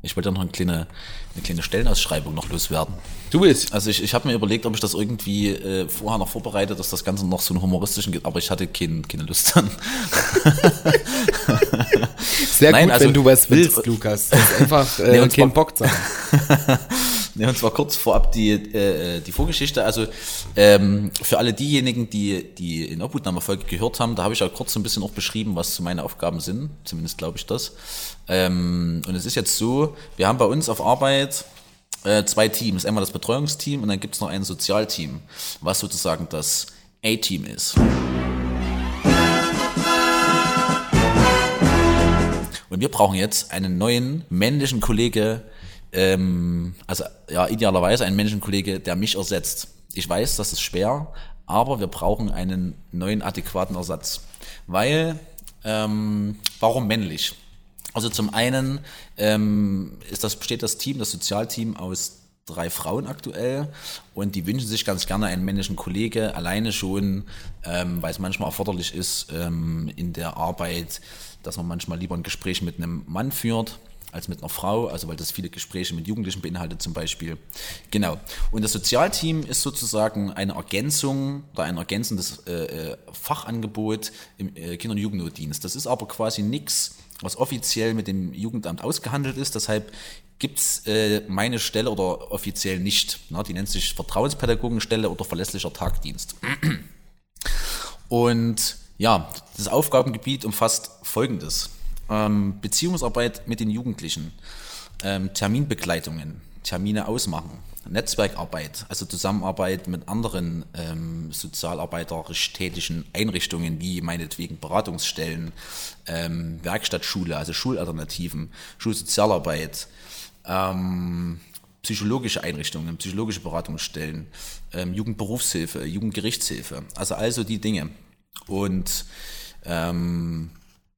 Ich wollte ja noch eine kleine, eine kleine Stellenausschreibung noch loswerden. Du willst? Also ich, ich habe mir überlegt, ob ich das irgendwie äh, vorher noch vorbereite, dass das Ganze noch so einen humoristischen aber ich hatte kein, keine Lust dann. Sehr Nein, gut, also wenn du was willst, Lukas. Das ist einfach äh, Nee, kein Bock sein. Ja, und zwar kurz vorab die, äh, die Vorgeschichte. Also ähm, für alle diejenigen, die die in Obhutnahmefolge gehört haben, da habe ich ja kurz so ein bisschen auch beschrieben, was so meine Aufgaben sind. Zumindest glaube ich das. Ähm, und es ist jetzt so, wir haben bei uns auf Arbeit äh, zwei Teams. Einmal das Betreuungsteam und dann gibt es noch ein Sozialteam, was sozusagen das A-Team ist. Und wir brauchen jetzt einen neuen männlichen Kollege, ähm, also ja, idealerweise einen männlichen Kollege, der mich ersetzt. Ich weiß, das ist schwer, aber wir brauchen einen neuen adäquaten Ersatz. Weil, ähm, warum männlich? Also zum einen ähm, ist das, besteht das Team, das Sozialteam aus drei Frauen aktuell und die wünschen sich ganz gerne einen männlichen Kollege, alleine schon, ähm, weil es manchmal erforderlich ist ähm, in der Arbeit, dass man manchmal lieber ein Gespräch mit einem Mann führt als mit einer Frau, also weil das viele Gespräche mit Jugendlichen beinhaltet zum Beispiel. Genau. Und das Sozialteam ist sozusagen eine Ergänzung oder ein ergänzendes äh, äh, Fachangebot im äh, Kinder- und Jugendnotdienst. Das ist aber quasi nichts, was offiziell mit dem Jugendamt ausgehandelt ist. Deshalb gibt's äh, meine Stelle oder offiziell nicht. Na, die nennt sich Vertrauenspädagogenstelle oder verlässlicher Tagdienst. Und ja, das Aufgabengebiet umfasst Folgendes. Ähm, Beziehungsarbeit mit den Jugendlichen, ähm, Terminbegleitungen, Termine ausmachen, Netzwerkarbeit, also Zusammenarbeit mit anderen ähm, sozialarbeiterisch tätigen Einrichtungen, wie meinetwegen Beratungsstellen, ähm, Werkstattschule, also Schulalternativen, Schulsozialarbeit, ähm, psychologische Einrichtungen, psychologische Beratungsstellen, ähm, Jugendberufshilfe, Jugendgerichtshilfe, also also die Dinge. Und ähm,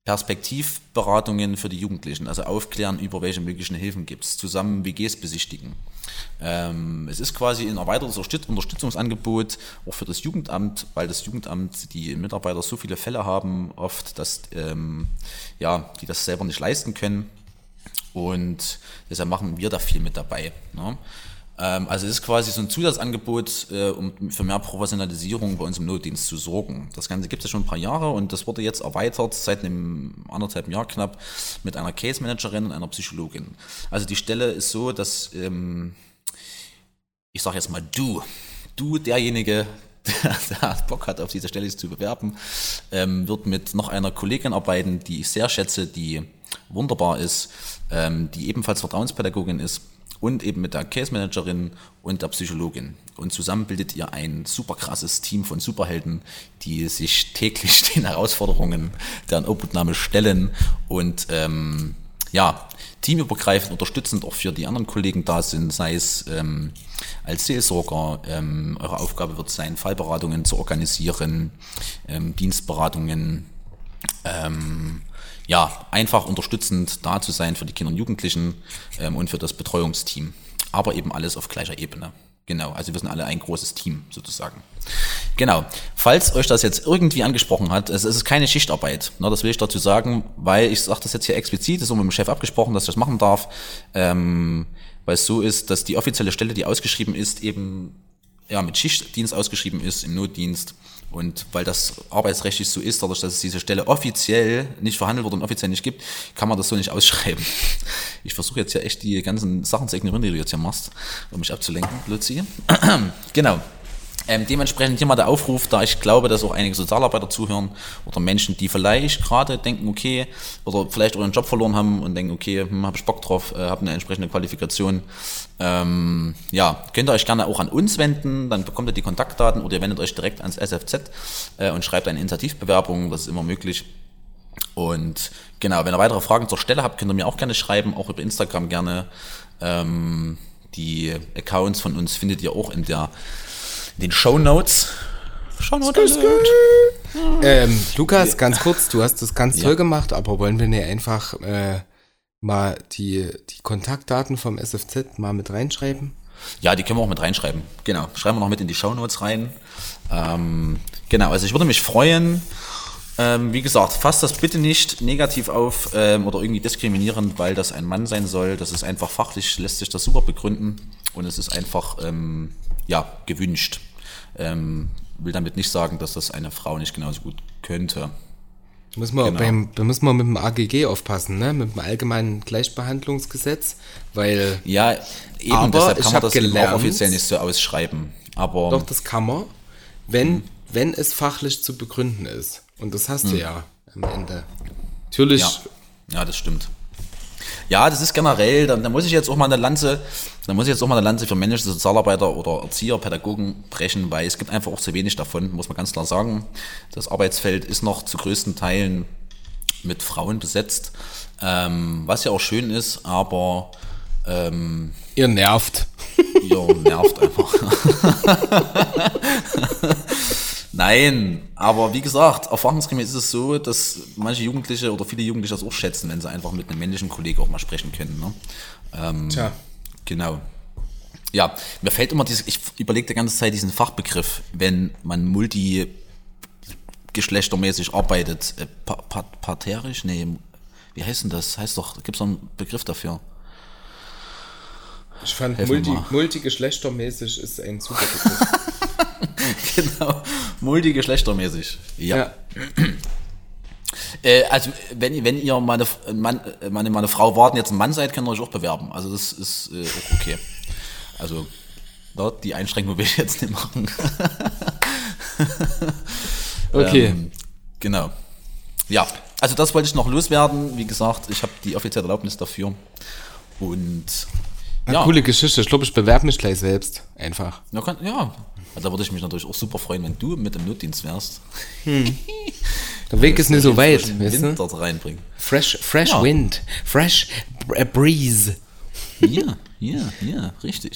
Perspektivberatungen für die Jugendlichen, also aufklären über welche möglichen Hilfen gibt es, zusammen WGs besichtigen. Ähm, es ist quasi ein erweitertes Unterstütz- Unterstützungsangebot auch für das Jugendamt, weil das Jugendamt, die Mitarbeiter so viele Fälle haben, oft, dass ähm, ja, die das selber nicht leisten können. Und deshalb machen wir da viel mit dabei. Ne? Ähm, also es ist quasi so ein Zusatzangebot, äh, um für mehr Professionalisierung bei uns im Notdienst zu sorgen. Das Ganze gibt es schon ein paar Jahre und das wurde jetzt erweitert seit einem anderthalb Jahr knapp mit einer Case Managerin und einer Psychologin. Also die Stelle ist so, dass ähm, ich sage jetzt mal du, du derjenige, der, der Bock hat, auf diese Stelle zu bewerben, ähm, wird mit noch einer Kollegin arbeiten, die ich sehr schätze, die wunderbar ist, die ebenfalls Vertrauenspädagogin ist und eben mit der Case Managerin und der Psychologin. Und zusammen bildet ihr ein super krasses Team von Superhelden, die sich täglich den Herausforderungen der Obhutnahme stellen und ähm, ja, teamübergreifend unterstützend auch für die anderen Kollegen da sind, sei es ähm, als Seelsorger. Ähm, eure Aufgabe wird sein, Fallberatungen zu organisieren, ähm, Dienstberatungen, ähm, ja, einfach unterstützend da zu sein für die Kinder und Jugendlichen ähm, und für das Betreuungsteam. Aber eben alles auf gleicher Ebene. Genau, also wir sind alle ein großes Team sozusagen. Genau, falls euch das jetzt irgendwie angesprochen hat, es ist keine Schichtarbeit, ne, das will ich dazu sagen, weil ich sage das jetzt hier explizit, ist auch mit dem Chef abgesprochen, dass ich das machen darf, ähm, weil es so ist, dass die offizielle Stelle, die ausgeschrieben ist, eben ja, mit Schichtdienst ausgeschrieben ist, im Notdienst. Und weil das arbeitsrechtlich so ist, dadurch, dass es diese Stelle offiziell nicht verhandelt wurde und offiziell nicht gibt, kann man das so nicht ausschreiben. Ich versuche jetzt ja echt die ganzen Sachen zu ignorieren, die du jetzt hier machst, um mich abzulenken, Luzi. genau. Ähm, dementsprechend hier mal der Aufruf, da ich glaube, dass auch einige Sozialarbeiter zuhören oder Menschen, die vielleicht gerade denken, okay, oder vielleicht auch einen Job verloren haben und denken, okay, hm, habe ich Bock drauf, äh, habe eine entsprechende Qualifikation. Ähm, ja, könnt ihr euch gerne auch an uns wenden, dann bekommt ihr die Kontaktdaten oder ihr wendet euch direkt ans SFZ äh, und schreibt eine Initiativbewerbung, das ist immer möglich. Und genau, wenn ihr weitere Fragen zur Stelle habt, könnt ihr mir auch gerne schreiben, auch über Instagram gerne. Ähm, die Accounts von uns findet ihr auch in der den Show Notes. Show Notes. Ähm, Lukas, ganz kurz, du hast das ganz Ja. toll gemacht, aber wollen wir nicht einfach äh, mal die, die Kontaktdaten vom SFZ mal mit reinschreiben? Ja, die können wir auch mit reinschreiben. Genau, schreiben wir noch mit in die Show Notes rein. Ähm, genau, also ich würde mich freuen, Ähm, wie gesagt, fasst das bitte nicht negativ auf ähm, oder irgendwie diskriminierend, weil das ein Mann sein soll. Das ist einfach fachlich, lässt sich das super begründen und es ist einfach ähm, ja, gewünscht. Ähm, will damit nicht sagen, dass das eine Frau nicht genauso gut könnte. Muss man, Genau. beim, da muss man mit dem AGG aufpassen, ne? mit dem Allgemeinen Gleichbehandlungsgesetz, weil Ja, eben, Aber deshalb ich kann man das gelernt- auch offiziell nicht so ausschreiben. Aber doch das kann man, wenn, wenn es fachlich zu begründen ist. Und das hast du ja am Ende. Natürlich, Ja, ja, das stimmt. Ja, das ist generell, da, da muss ich jetzt auch mal eine Lanze, da muss ich jetzt auch mal eine Lanze für männliche Sozialarbeiter oder Erzieher, Pädagogen brechen, weil es gibt einfach auch zu wenig davon, muss man ganz klar sagen. Das Arbeitsfeld ist noch zu größten Teilen mit Frauen besetzt, ähm, was ja auch schön ist, aber ähm, ihr nervt. ihr nervt einfach. Nein, aber wie gesagt, erfahrungsgemäß ist es so, dass manche Jugendliche oder viele Jugendliche das auch schätzen, wenn sie einfach mit einem männlichen Kollegen auch mal sprechen können. Ne? Ähm, Tja. Genau. Ja, mir fällt immer dieses, ich überlege die ganze Zeit diesen Fachbegriff, wenn man multigeschlechtermäßig arbeitet, äh, pa pa parterisch, nee, wie heißt denn das? Heißt doch, gibt es einen Begriff dafür? Ich fand multi, multigeschlechtermäßig ist ein super Begriff. Genau, multigeschlechtermäßig. Ja. ja. Äh, also, wenn, wenn ihr meine, Mann, meine, meine Frau warten, jetzt ein Mann seid, könnt ihr euch auch bewerben. Also, das ist äh, auch okay. Also, da, die Einschränkung will ich jetzt nicht machen. Okay. Ähm, genau. Ja, also das wollte ich noch loswerden. Wie gesagt, ich habe die offizielle Erlaubnis dafür. Und Eine ja, coole Geschichte. Ich glaube, ich bewerbe mich gleich selbst. Einfach. ja, kann, ja. Da würde ich mich natürlich auch super freuen, wenn du mit im Notdienst wärst. Der Weg ist nicht so weit, weißt Wind dort reinbringen. Fresh, fresh Ja. wind. Fresh br- breeze. Ja, ja, ja, richtig.